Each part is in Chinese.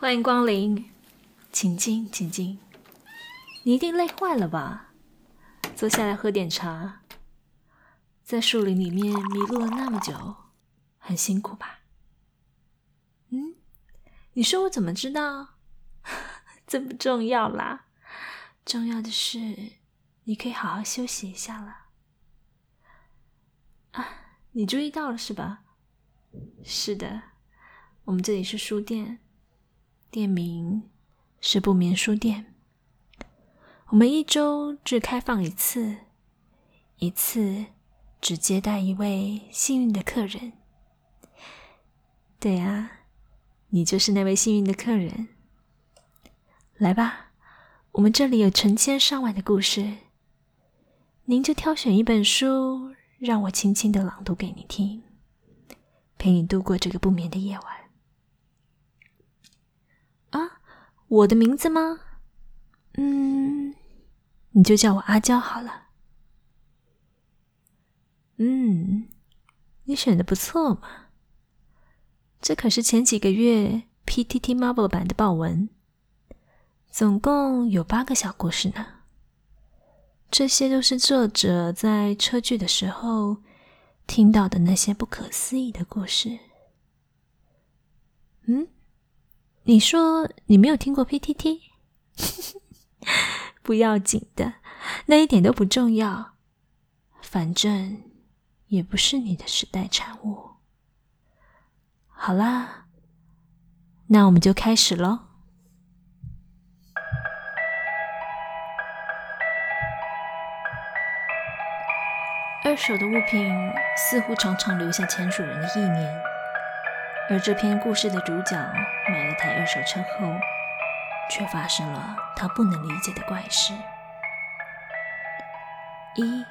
欢迎光临，请进，请进。你一定累坏了吧？坐下来喝点茶。在树林里面迷路了那么久，很辛苦吧？嗯，你说我怎么知道？这不重要啦，重要的是你可以好好休息一下了。啊，你注意到了是吧？是的，我们这里是书店。店名是不眠书店。我们一周只开放一次，一次只接待一位幸运的客人。对啊，你就是那位幸运的客人。来吧，我们这里有成千上万的故事，您就挑选一本书，让我轻轻的朗读给你听，陪你度过这个不眠的夜晚。我的名字吗？嗯，你就叫我阿娇好了。嗯，你选的不错嘛。这可是前几个月 PTT Marvel 版的爆文，总共有八个小故事呢。这些都是作者在车距的时候听到的那些不可思议的故事。嗯。你说你没有听过 PTT？不要紧的，那一点都不重要，反正也不是你的时代产物。好啦，那我们就开始喽。二手的物品似乎常常留下前主人的意念。而这篇故事的主角买了台二手车后，却发生了他不能理解的怪事：一、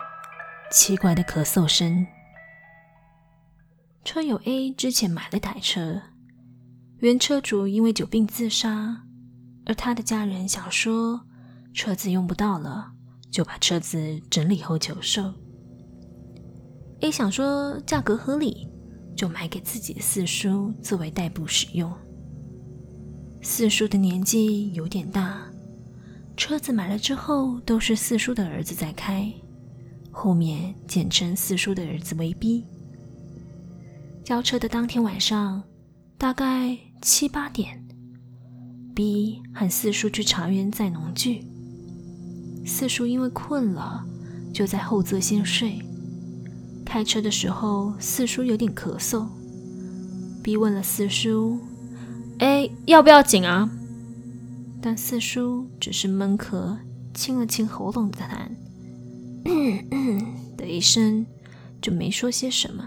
奇怪的咳嗽声。车友 A 之前买了台车，原车主因为久病自杀，而他的家人想说车子用不到了，就把车子整理后求售。A 想说价格合理。就买给自己的四叔作为代步使用。四叔的年纪有点大，车子买了之后都是四叔的儿子在开，后面简称四叔的儿子为 B。交车的当天晚上，大概七八点，B 和四叔去茶园载农具。四叔因为困了，就在后座先睡。开车的时候，四叔有点咳嗽。B 问了四叔：“哎，要不要紧啊？”但四叔只是闷咳，清了清喉咙的痰，的一声，就没说些什么。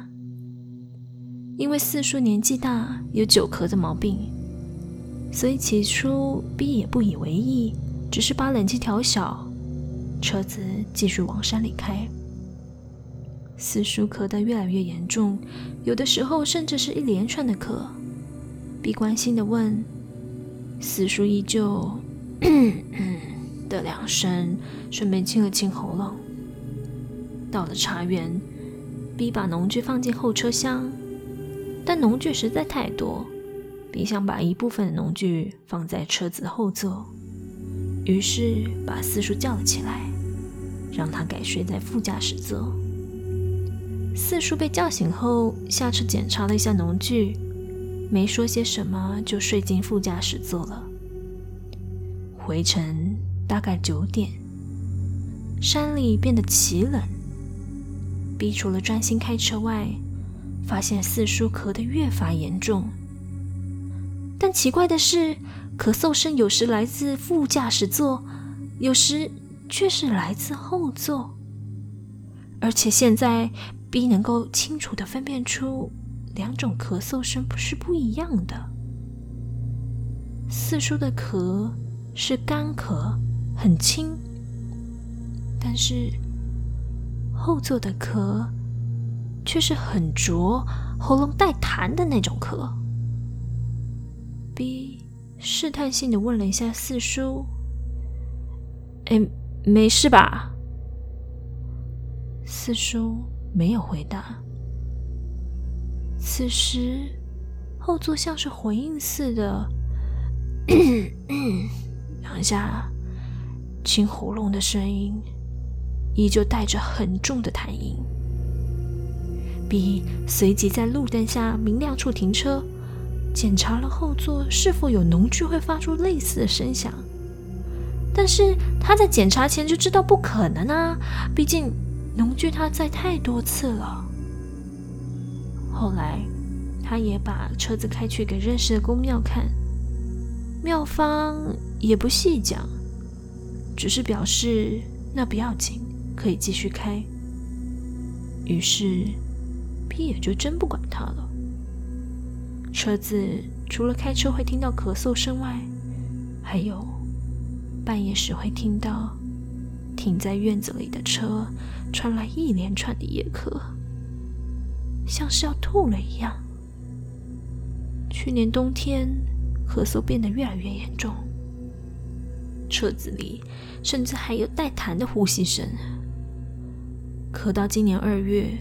因为四叔年纪大，有久咳的毛病，所以起初 B 也不以为意，只是把冷气调小，车子继续往山里开。四叔咳得越来越严重，有的时候甚至是一连串的咳。B 关心地问，四叔依旧的两声，顺便清了清喉咙。到了茶园，B 把农具放进后车厢，但农具实在太多，B 想把一部分的农具放在车子后座，于是把四叔叫了起来，让他改睡在副驾驶座。四叔被叫醒后，下车检查了一下农具，没说些什么，就睡进副驾驶座了。回程大概九点，山里变得奇冷。B 除了专心开车外，发现四叔咳得越发严重。但奇怪的是，咳嗽声有时来自副驾驶座，有时却是来自后座，而且现在。B 能够清楚的分辨出两种咳嗽声不是不一样的。四叔的咳是干咳，很轻，但是后座的咳却是很浊，喉咙带痰的那种咳。B 试探性的问了一下四叔：“哎，没事吧？”四叔。没有回答。此时，后座像是回应似的，两下清喉咙的声音，依旧带着很重的痰音。B 随即在路灯下明亮处停车，检查了后座是否有农具会发出类似的声响。但是他在检查前就知道不可能啊，毕竟农具他载太多次了。后来他也把车子开去给认识的宫庙看，庙方也不细讲，只是表示那不要紧，可以继续开。于是 B 也就真不管他了。车子除了开车会听到咳嗽声外，还有。半夜时会听到停在院子里的车传来一连串的夜咳，像是要吐了一样。去年冬天咳嗽变得越来越严重，车子里甚至还有带痰的呼吸声。咳到今年二月，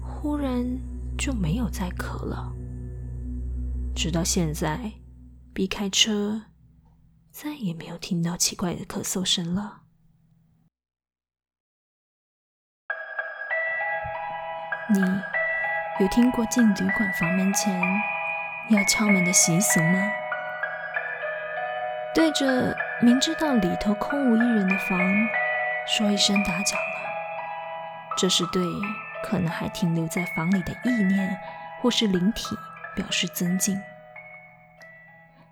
忽然就没有再咳了，直到现在，避开车。再也没有听到奇怪的咳嗽声了。你有听过进旅馆房门前要敲门的习俗吗？对着明知道里头空无一人的房说一声打搅了，这是对可能还停留在房里的意念或是灵体表示尊敬。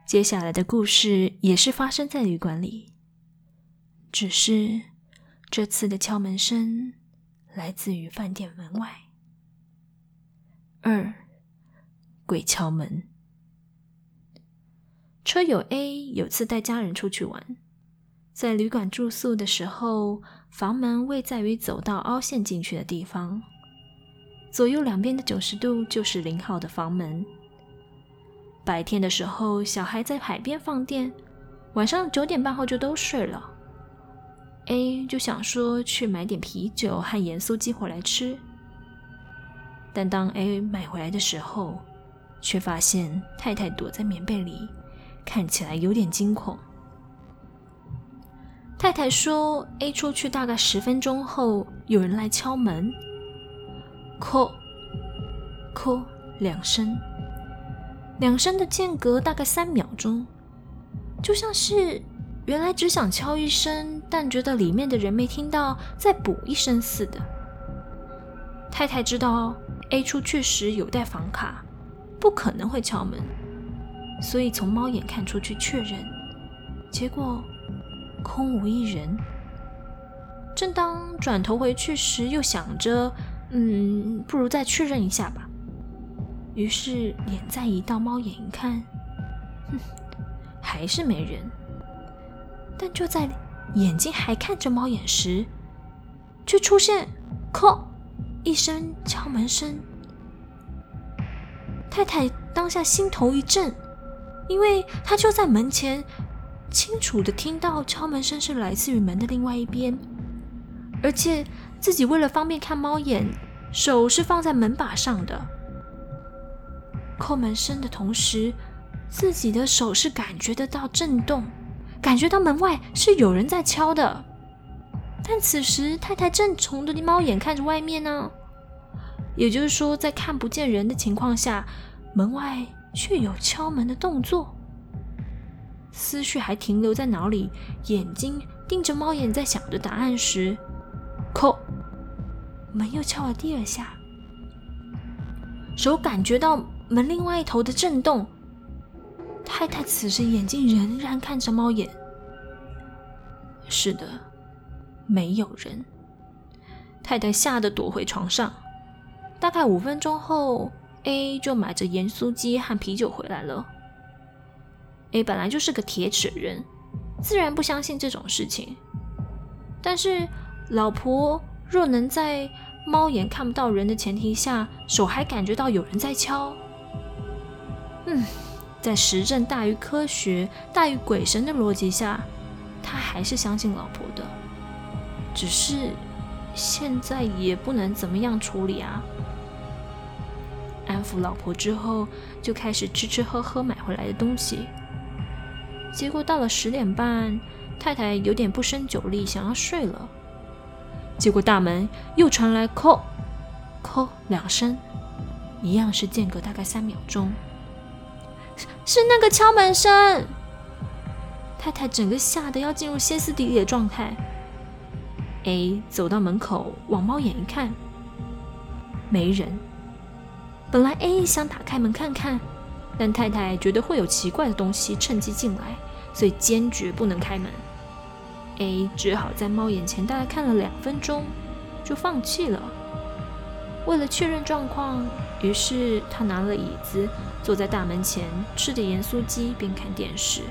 接下来的故事也是发生在旅馆里，只是这次的敲门声来自于饭店门外。二，鬼敲门。车友 A 有次带家人出去玩，在旅馆住宿的时候，房门位在于走道凹陷进去的地方，左右两边的九十度就是零号的房门。白天的时候，小孩在海边放电，晚上九点半后就都睡了。A 就想说去买点啤酒和盐酥鸡回来吃，但当 A 买回来的时候，却发现太太躲在棉被里，看起来有点惊恐。太太说，A 出去大概十分钟后，有人来敲门，叩叩两声。两声的间隔大概三秒钟，就像是原来只想敲一声，但觉得里面的人没听到，再补一声似的。太太知道 A 出去时有带房卡，不可能会敲门，所以从猫眼看出去确认，结果空无一人。正当转头回去时，又想着，嗯，不如再确认一下吧。于是脸再移到猫眼一看，哼，还是没人。但就在眼睛还看着猫眼时，却出现“叩”一声敲门声。太太当下心头一震，因为她就在门前，清楚的听到敲门声是来自于门的另外一边，而且自己为了方便看猫眼，手是放在门把上的。叩门声的同时，自己的手是感觉得到震动，感觉到门外是有人在敲的。但此时太太正从的猫眼看着外面呢，也就是说，在看不见人的情况下，门外却有敲门的动作。思绪还停留在脑里，眼睛盯着猫眼，在想着答案时，叩，门又敲了第二下，手感觉到。门另外一头的震动，太太此时眼睛仍然看着猫眼。是的，没有人。太太吓得躲回床上。大概五分钟后，A 就买着盐酥鸡和啤酒回来了。A 本来就是个铁齿人，自然不相信这种事情。但是老婆若能在猫眼看不到人的前提下，手还感觉到有人在敲。嗯，在实证大于科学、大于鬼神的逻辑下，他还是相信老婆的。只是现在也不能怎么样处理啊。安抚老婆之后，就开始吃吃喝喝买回来的东西。结果到了十点半，太太有点不胜酒力，想要睡了。结果大门又传来“叩叩”两声，一样是间隔大概三秒钟，是那个敲门声。太太整个吓得要进入歇斯底里的状态。A 走到门口，往猫眼一看，没人。本来 A 想打开门看看，但太太觉得会有奇怪的东西趁机进来，所以坚决不能开门。A 只好在猫眼前大概看了两分钟，就放弃了。为了确认状况，于是他拿了椅子坐在大门前，吃着盐酥鸡边看电视。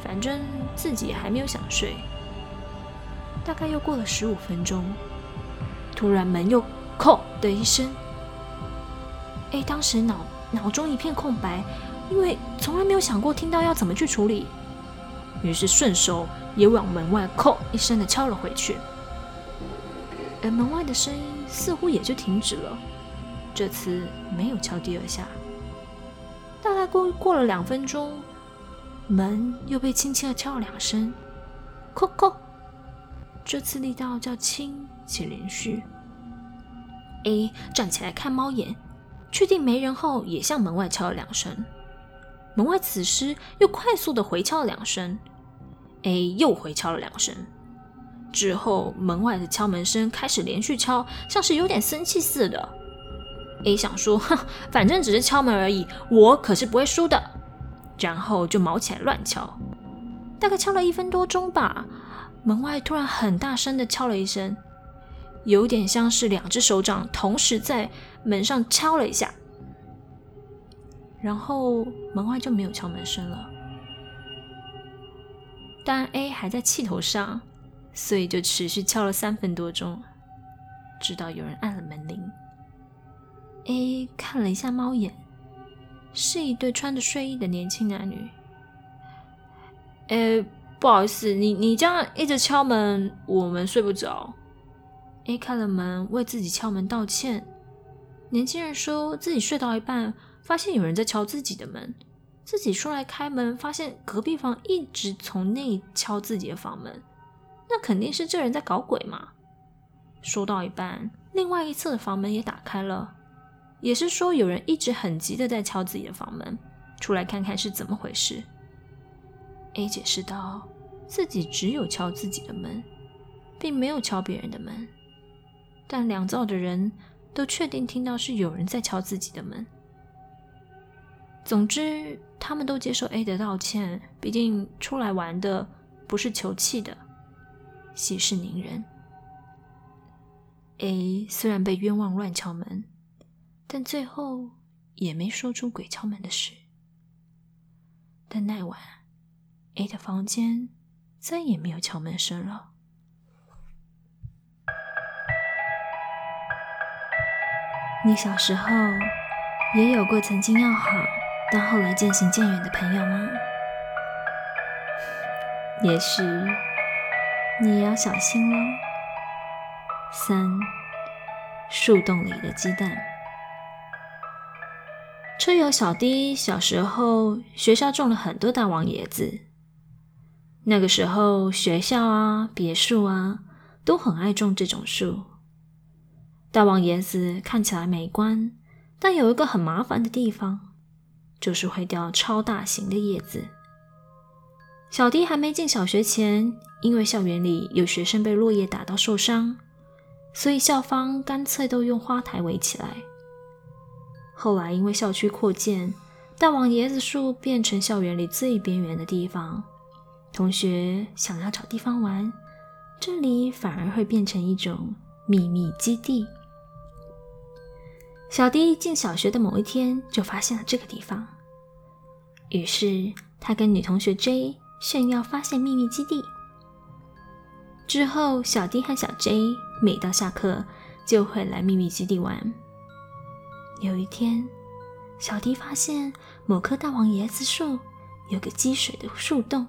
反正自己还没有想睡。大概又过了十五分钟，突然门又“叩”的一声。A 当时脑脑中一片空白，因为从来没有想过听到要怎么去处理，于是顺手也往门外“叩”一声的敲了回去，而门外的声音似乎也就停止了。这次没有敲第二下，大概过过了两分钟，门又被轻轻的敲了两声，“叩叩”，这次力道较轻且连续。A 站起来看猫眼。确定没人后，也向门外敲了两声。门外此时又快速的回敲了两声，A 又回敲了两声。之后，门外的敲门声开始连续敲，像是有点生气似的。A 想说：“哼，反正只是敲门而已，我可是不会输的。”然后就毛起来乱敲。大概敲了一分多钟吧，门外突然很大声的敲了一声。有点像是两只手掌同时在门上敲了一下，然后门外就没有敲门声了。但 A 还在气头上，所以就持续敲了三分多钟，直到有人按了门铃。A 看了一下猫眼，是一对穿着睡衣的年轻男女。呃，不好意思，你你这样一直敲门，我们睡不着。A 开了门，为自己敲门道歉。年轻人说自己睡到一半，发现有人在敲自己的门，自己出来开门，发现隔壁房一直从内敲自己的房门，那肯定是这人在搞鬼嘛。说到一半，另外一侧的房门也打开了，也是说有人一直很急的在敲自己的房门，出来看看是怎么回事。A 解释道，自己只有敲自己的门，并没有敲别人的门。但两造的人都确定听到是有人在敲自己的门。总之，他们都接受 A 的道歉，毕竟出来玩的不是求气的，息事宁人。A 虽然被冤枉乱敲门，但最后也没说出鬼敲门的事。但那晚，A 的房间再也没有敲门声了。你小时候也有过曾经要好，但后来渐行渐远的朋友吗？也许你也要小心喽。三，树洞里的鸡蛋。车友小弟小时候学校种了很多大王椰子，那个时候学校啊、别墅啊都很爱种这种树。大王椰子看起来美观，但有一个很麻烦的地方，就是会掉超大型的叶子。小弟还没进小学前，因为校园里有学生被落叶打到受伤，所以校方干脆都用花台围起来。后来因为校区扩建，大王椰子树变成校园里最边缘的地方，同学想要找地方玩，这里反而会变成一种秘密基地。小弟进小学的某一天，就发现了这个地方。于是他跟女同学 J 炫耀发现秘密基地。之后，小弟和小 J 每到下课就会来秘密基地玩。有一天，小弟发现某棵大王椰子树有个积水的树洞，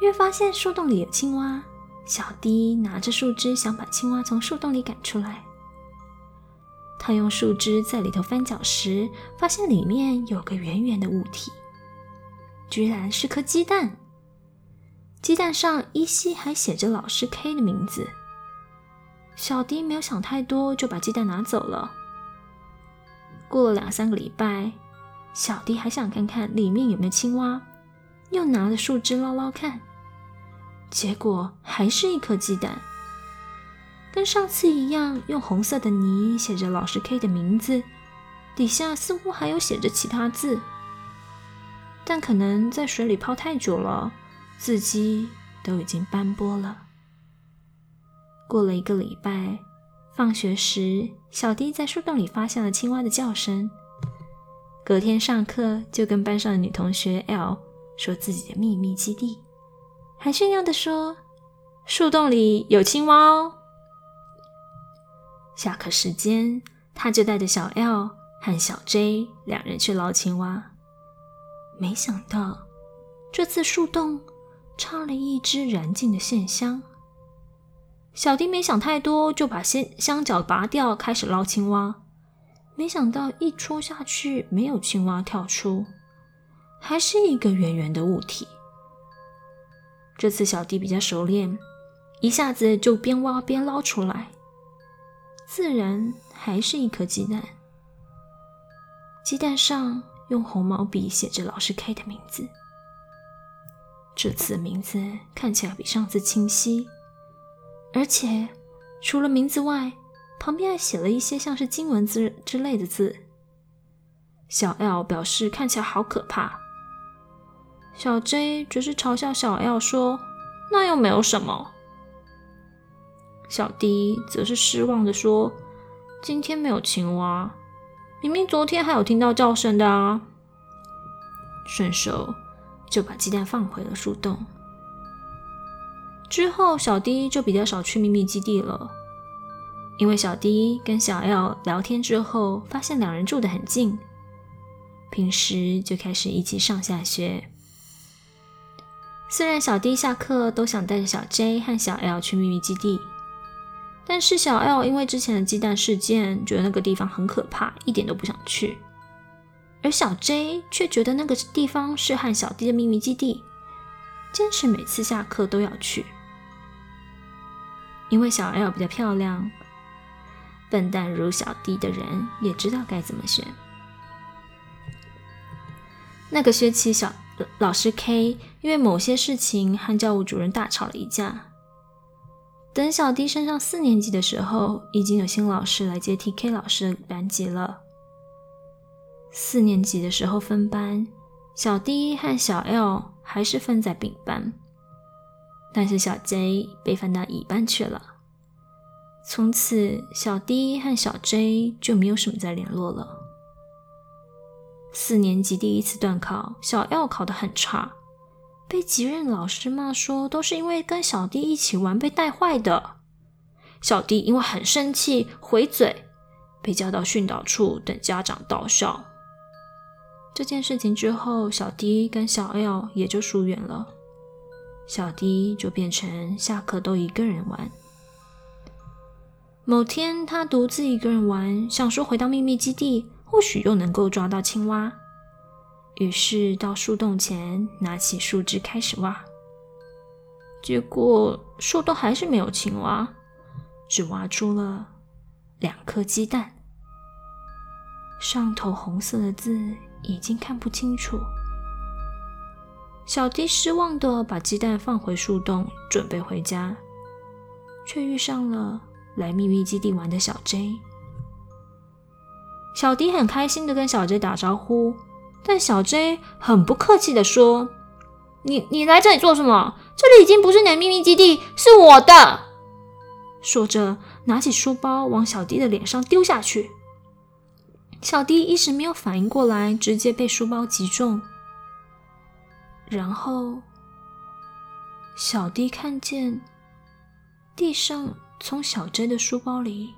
越发现树洞里有青蛙，小迪拿着树枝想把青蛙从树洞里赶出来。他用树枝在里头翻搅时，发现里面有个圆圆的物体。居然是颗鸡蛋。鸡蛋上依稀还写着老师 K 的名字。小迪没有想太多，就把鸡蛋拿走了。过了两三个礼拜，小迪还想看看里面有没有青蛙，又拿了树枝捞捞看，结果还是一颗鸡蛋，跟上次一样，用红色的泥写着老师 K 的名字，底下似乎还有写着其他字，但可能在水里泡太久了。字迹都已经斑驳了。过了一个礼拜，放学时，小迪在树洞里发现了青蛙的叫声。隔天上课，就跟班上的女同学 L 说自己的秘密基地，还炫耀地说：“树洞里有青蛙哦！”下课时间，他就带着小 L 和小 J 两人去捞青蛙。没想到，这次树洞。插了一支燃尽的线香，小丁没想太多，就把线香脚拔掉，开始捞青蛙。没想到一戳下去，没有青蛙跳出，还是一个圆圆的物体。这次小弟比较熟练，一下子就边挖边捞出来，自然还是一颗鸡蛋。鸡蛋上用红毛笔写着老师 K 的名字。这次的名字看起来比上次清晰，而且除了名字外，旁边还写了一些像是经文字之类的字。小 L 表示看起来好可怕，小 J 只是嘲笑小 L 说：“那又没有什么。”小 D 则是失望地说：“今天没有青蛙，明明昨天还有听到叫声的啊。”顺手。就把鸡蛋放回了树洞。之后，小 D 就比较少去秘密基地了，因为小 D 跟小 L 聊天之后，发现两人住得很近，平时就开始一起上下学。虽然小 D 下课都想带着小 J 和小 L 去秘密基地，但是小 L 因为之前的鸡蛋事件，觉得那个地方很可怕，一点都不想去。而小 J 却觉得那个地方是和小 D 的秘密基地，坚持每次下课都要去。因为小 L 比较漂亮，笨蛋如小 D 的人也知道该怎么选。那个学期小，小老师 K 因为某些事情和教务主任大吵了一架。等小 D 升上四年级的时候，已经有新老师来接替 K 老师的班级了。四年级的时候分班，小 D 和小 L 还是分在丙班，但是小 J 被分到乙班去了。从此，小 D 和小 J 就没有什么再联络了。四年级第一次段考，小 L 考得很差，被级任老师骂说都是因为跟小弟一起玩被带坏的。小弟因为很生气回嘴，被叫到训导处等家长到校。这件事情之后，小 D 跟小 L 也就疏远了。小 D 就变成下课都一个人玩。某天，他独自一个人玩，想说回到秘密基地，或许又能够抓到青蛙。于是到树洞前，拿起树枝开始挖。结果树洞还是没有青蛙，只挖出了两颗鸡蛋，上头红色的字。已经看不清楚。小迪失望地把鸡蛋放回树洞，准备回家，却遇上了来秘密基地玩的小 J。小迪很开心地跟小 J 打招呼，但小 J 很不客气地说：“你你来这里做什么？这里已经不是你的秘密基地，是我的。”说着，拿起书包往小 D 的脸上丢下去。小 D 一时没有反应过来，直接被书包击中。然后，小 D 看见地上从小 J 的书包里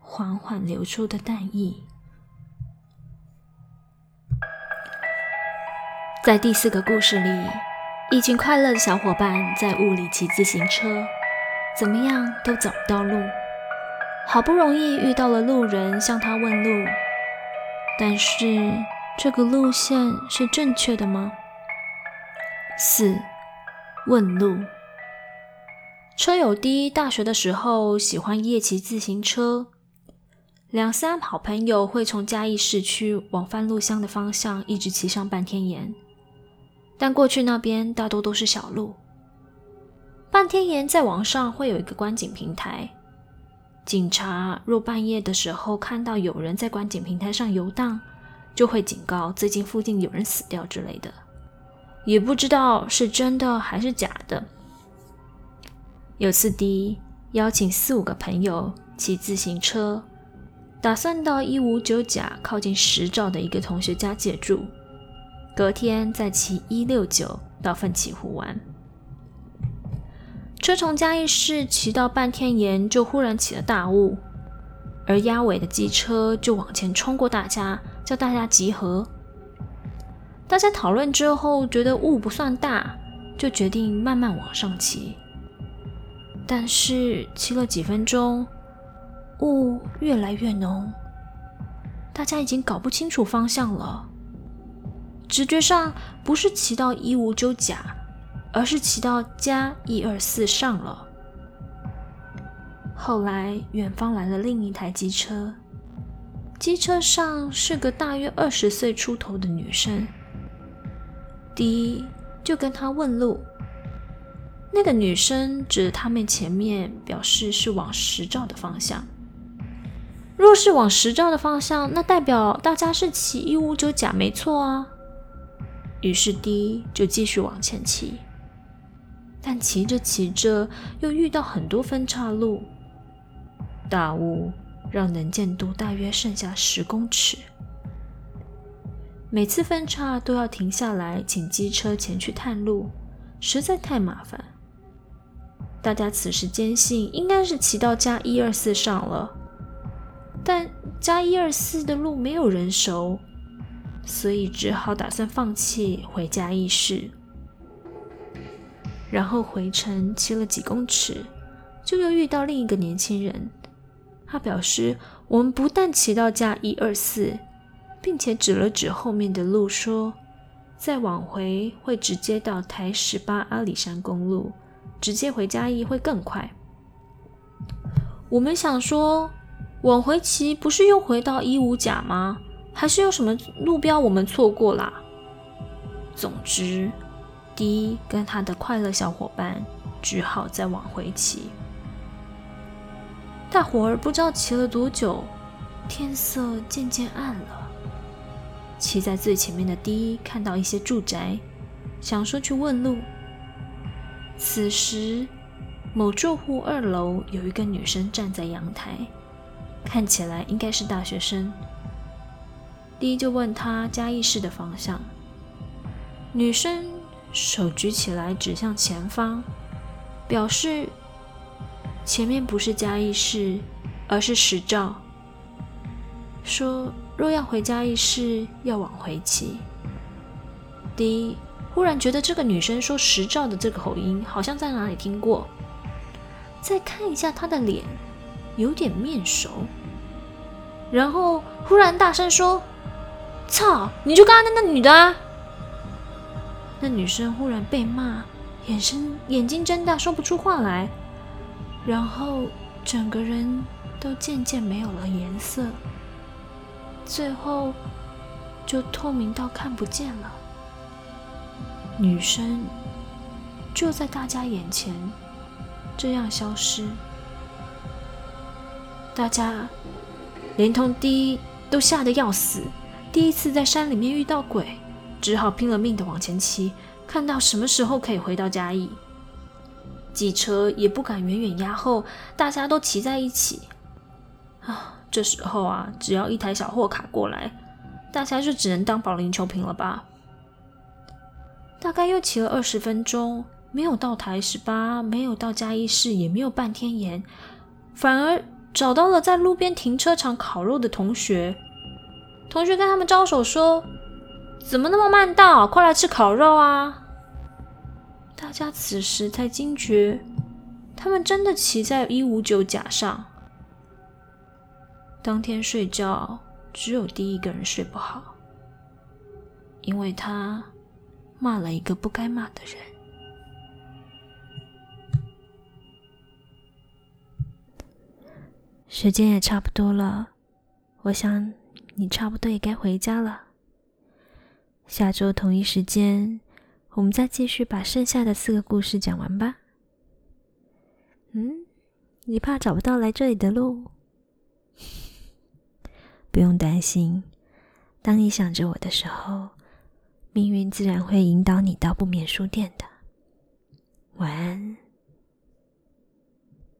缓缓流出的蛋液。在第四个故事里，一群快乐的小伙伴在雾里骑自行车，怎么样都找不到路。好不容易遇到了路人，向他问路，但是这个路线是正确的吗？四、问路。车友 D 大学的时候喜欢夜骑自行车，两三好朋友会从嘉义市区往番路乡的方向一直骑上半天岩，但过去那边大多都是小路。半天岩在网上会有一个观景平台，警察若半夜的时候看到有人在观景平台上游荡，就会警告最近附近有人死掉之类的，也不知道是真的还是假的。有次 D 邀请四五个朋友骑自行车，打算到一五九甲靠近石兆的一个同学家借住，隔天再骑一六九到奋起湖玩。车从嘉义市骑到半天岩，就忽然起了大雾。而压尾的机车就往前冲过大家，叫大家集合。大家讨论之后，觉得雾不算大，就决定慢慢往上骑。但是骑了几分钟，雾越来越浓，大家已经搞不清楚方向了。直觉上不是骑到一五九甲，而是骑到加一二四上了。后来，远方来了另一台机车，机车上是个大约二十岁出头的女生。第一就跟她问路，那个女生指着他们前面，表示是往十兆的方向。若是往十兆的方向，那代表大家是骑一五九甲没错啊。于是 D 就继续往前骑，但骑着骑着又遇到很多分岔路。大雾让能见度大约剩下十公尺，每次分岔都要停下来，请机车前去探路，实在太麻烦。大家此时坚信应该是骑到加一二四上了，但加一二四的路没有人熟，所以只好打算放弃回家义市。然后回程骑了几公尺，就又遇到另一个年轻人。他表示：“我们不但骑到嘉一二四，并且指了指后面的路，说再往回会直接到台十八阿里山公路，直接回嘉义会更快。”我们想说，往回骑不是又回到一五甲吗？还是有什么路标我们错过啦？总之，D 跟他的快乐小伙伴只好再往回骑。大伙儿不知道骑了多久，天色渐渐暗了。骑在最前面的 D 看到一些住宅，想说去问路。此时，某住户二楼有一个女生站在阳台，看起来应该是大学生。D 就问他嘉义市的方向，女生手举起来指向前方，表示。前面不是嘉义市，而是石兆。说若要回嘉义市，要往回骑。D 忽然觉得这个女生说石兆的这个口音，好像在哪里听过。再看一下她的脸，有点面熟。然后忽然大声说：“操！你就刚刚那那女的啊！”那女生忽然被骂，眼神眼睛睁大，说不出话来。然后整个人都渐渐没有了颜色，最后就透明到看不见了。女生就在大家眼前这样消失，大家连同 D 都吓得要死，第一次在山里面遇到鬼，只好拼了命的往前骑，看到什么时候可以回到嘉义。机车也不敢远远压后，大家都骑在一起。啊，这时候啊，只要一台小货卡过来，大家就只能当保龄球瓶了吧？大概又骑了二十分钟，没有到台十八，没有到嘉义市，也没有半天岩，反而找到了在路边停车场烤肉的同学。同学跟他们招手说：“怎么那么慢到？快来吃烤肉啊！”大家此时才惊觉，他们真的骑在一五九甲上。当天睡觉，只有第一个人睡不好。因为他骂了一个不该骂的人。时间也差不多了，我想你差不多也该回家了。下周同一时间，我们再继续把剩下的四个故事讲完吧。嗯，你怕找不到来这里的路？不用担心，当你想着我的时候，命运自然会引导你到不眠书店的。晚安。